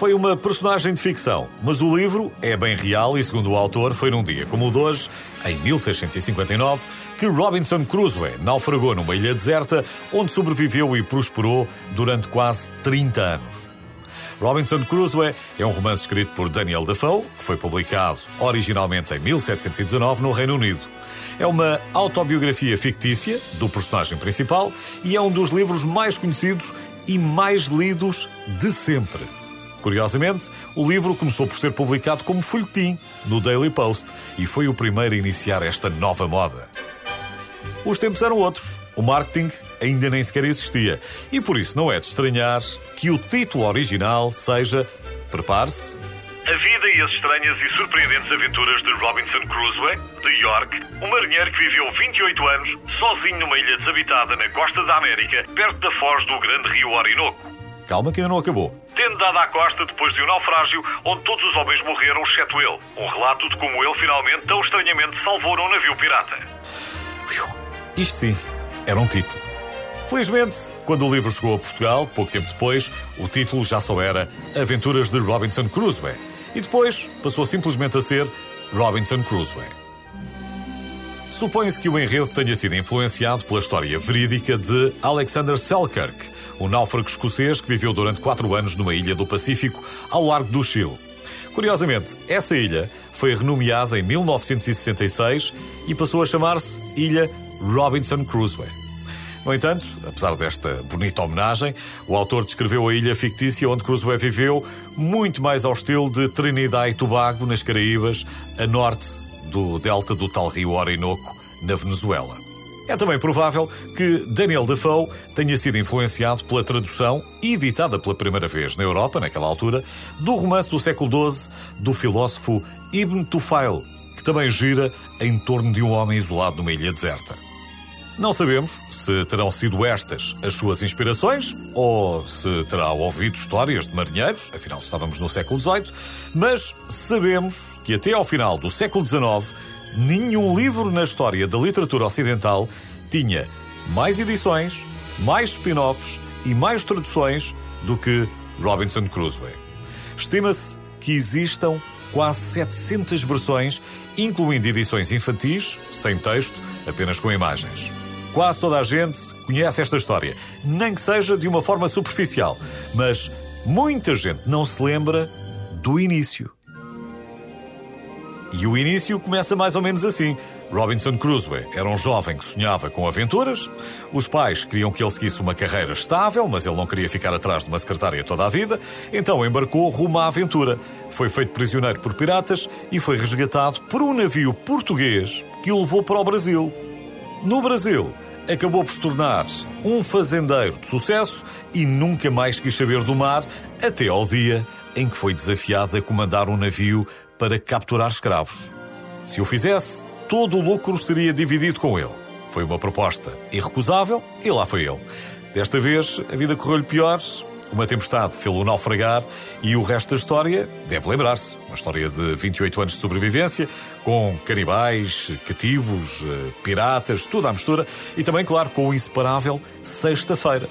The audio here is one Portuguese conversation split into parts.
Foi uma personagem de ficção, mas o livro é bem real e, segundo o autor, foi num dia como o de hoje, em 1659, que Robinson Crusoe naufragou numa ilha deserta onde sobreviveu e prosperou durante quase 30 anos. Robinson Crusoe é um romance escrito por Daniel Defoe, que foi publicado originalmente em 1719 no Reino Unido. É uma autobiografia fictícia do personagem principal e é um dos livros mais conhecidos e mais lidos de sempre. Curiosamente, o livro começou por ser publicado como folhetim no Daily Post e foi o primeiro a iniciar esta nova moda. Os tempos eram outros. O marketing ainda nem sequer existia. E por isso não é de estranhar que o título original seja Prepare-se. A vida e as estranhas e surpreendentes aventuras de Robinson Crusoe, de York, um marinheiro que viveu 28 anos sozinho numa ilha desabitada na costa da América, perto da foz do grande rio Orinoco. Calma que ainda não acabou. Tendo dado à costa depois de um naufrágio onde todos os homens morreram, exceto ele. Um relato de como ele finalmente, tão estranhamente, salvou num navio pirata. Isto sim, era um título. Felizmente, quando o livro chegou a Portugal, pouco tempo depois, o título já só era Aventuras de Robinson Crusoe. E depois passou simplesmente a ser Robinson Crusoe. Supõe-se que o enredo tenha sido influenciado pela história verídica de Alexander Selkirk, um náufrago escocês que viveu durante quatro anos numa ilha do Pacífico ao largo do Chile. Curiosamente, essa ilha foi renomeada em 1966 e passou a chamar-se Ilha Robinson Crusoe. No entanto, apesar desta bonita homenagem, o autor descreveu a ilha fictícia onde Crusoe viveu muito mais ao estilo de Trinidad e Tobago, nas Caraíbas, a norte do delta do tal rio Orinoco, na Venezuela. É também provável que Daniel Defoe tenha sido influenciado pela tradução, editada pela primeira vez na Europa, naquela altura, do romance do século XII do filósofo Ibn Tufail, que também gira em torno de um homem isolado numa ilha deserta. Não sabemos se terão sido estas as suas inspirações ou se terá ouvido histórias de marinheiros, afinal estávamos no século XVIII, mas sabemos que até ao final do século XIX nenhum livro na história da literatura ocidental tinha mais edições, mais spin-offs e mais traduções do que Robinson Crusoe. Estima-se que existam quase 700 versões, incluindo edições infantis, sem texto, apenas com imagens. Quase toda a gente conhece esta história, nem que seja de uma forma superficial, mas muita gente não se lembra do início. E o início começa mais ou menos assim. Robinson Crusoe era um jovem que sonhava com aventuras. Os pais queriam que ele seguisse uma carreira estável, mas ele não queria ficar atrás de uma secretária toda a vida, então embarcou rumo à aventura. Foi feito prisioneiro por piratas e foi resgatado por um navio português que o levou para o Brasil. No Brasil, acabou por se tornar um fazendeiro de sucesso e nunca mais quis saber do mar, até ao dia em que foi desafiado a comandar um navio para capturar escravos. Se o fizesse, todo o lucro seria dividido com ele. Foi uma proposta irrecusável e lá foi ele. Desta vez, a vida correu-lhe pior. Uma tempestade fê-lo naufragar e o resto da história deve lembrar-se. Uma história de 28 anos de sobrevivência, com canibais, cativos, eh, piratas, tudo à mistura e também, claro, com o inseparável Sexta-feira.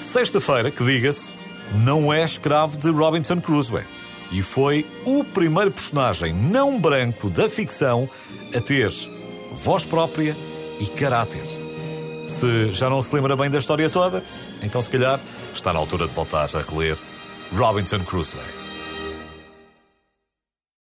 Sexta-feira, que diga-se, não é escravo de Robinson Crusoe e foi o primeiro personagem não branco da ficção a ter voz própria e caráter. Se já não se lembra bem da história toda, então se calhar está na altura de voltar a reler Robinson Crusoe.